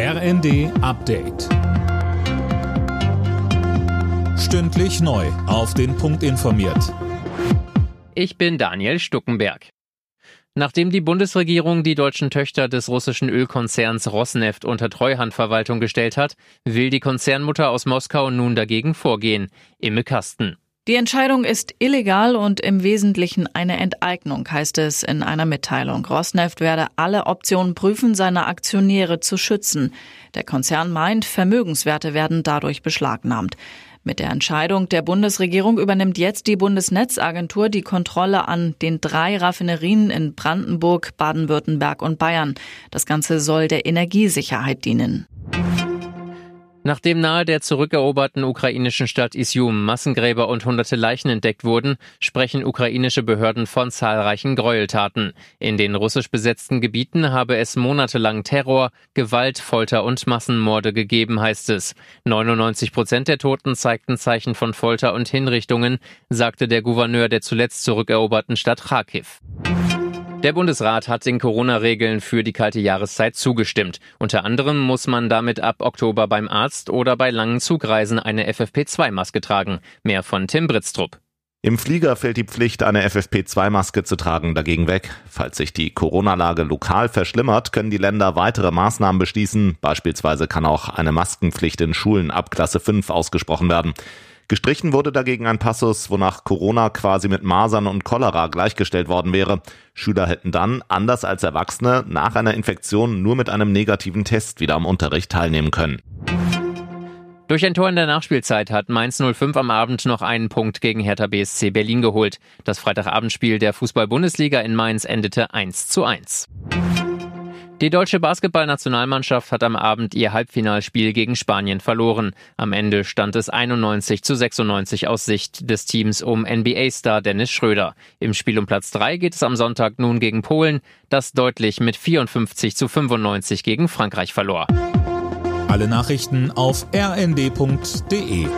RND Update. Stündlich neu. Auf den Punkt informiert. Ich bin Daniel Stuckenberg. Nachdem die Bundesregierung die deutschen Töchter des russischen Ölkonzerns Rosneft unter Treuhandverwaltung gestellt hat, will die Konzernmutter aus Moskau nun dagegen vorgehen. Imme Kasten. Die Entscheidung ist illegal und im Wesentlichen eine Enteignung, heißt es in einer Mitteilung. Rosneft werde alle Optionen prüfen, seine Aktionäre zu schützen. Der Konzern meint, Vermögenswerte werden dadurch beschlagnahmt. Mit der Entscheidung der Bundesregierung übernimmt jetzt die Bundesnetzagentur die Kontrolle an den drei Raffinerien in Brandenburg, Baden-Württemberg und Bayern. Das Ganze soll der Energiesicherheit dienen. Nachdem nahe der zurückeroberten ukrainischen Stadt Isium Massengräber und hunderte Leichen entdeckt wurden, sprechen ukrainische Behörden von zahlreichen Gräueltaten. In den russisch besetzten Gebieten habe es monatelang Terror, Gewalt, Folter und Massenmorde gegeben, heißt es. 99 Prozent der Toten zeigten Zeichen von Folter und Hinrichtungen, sagte der Gouverneur der zuletzt zurückeroberten Stadt Kharkiv. Der Bundesrat hat den Corona-Regeln für die kalte Jahreszeit zugestimmt. Unter anderem muss man damit ab Oktober beim Arzt oder bei langen Zugreisen eine FFP2-Maske tragen. Mehr von Tim Britztrup. Im Flieger fällt die Pflicht, eine FFP2-Maske zu tragen, dagegen weg. Falls sich die Corona-Lage lokal verschlimmert, können die Länder weitere Maßnahmen beschließen. Beispielsweise kann auch eine Maskenpflicht in Schulen ab Klasse 5 ausgesprochen werden. Gestrichen wurde dagegen ein Passus, wonach Corona quasi mit Masern und Cholera gleichgestellt worden wäre. Schüler hätten dann, anders als Erwachsene, nach einer Infektion nur mit einem negativen Test wieder am Unterricht teilnehmen können. Durch ein Tor in der Nachspielzeit hat Mainz 05 am Abend noch einen Punkt gegen Hertha BSC Berlin geholt. Das Freitagabendspiel der Fußball-Bundesliga in Mainz endete 1 zu 1. Die deutsche Basketballnationalmannschaft hat am Abend ihr Halbfinalspiel gegen Spanien verloren. Am Ende stand es 91 zu 96 aus Sicht des Teams um NBA-Star Dennis Schröder. Im Spiel um Platz 3 geht es am Sonntag nun gegen Polen, das deutlich mit 54 zu 95 gegen Frankreich verlor. Alle Nachrichten auf rnd.de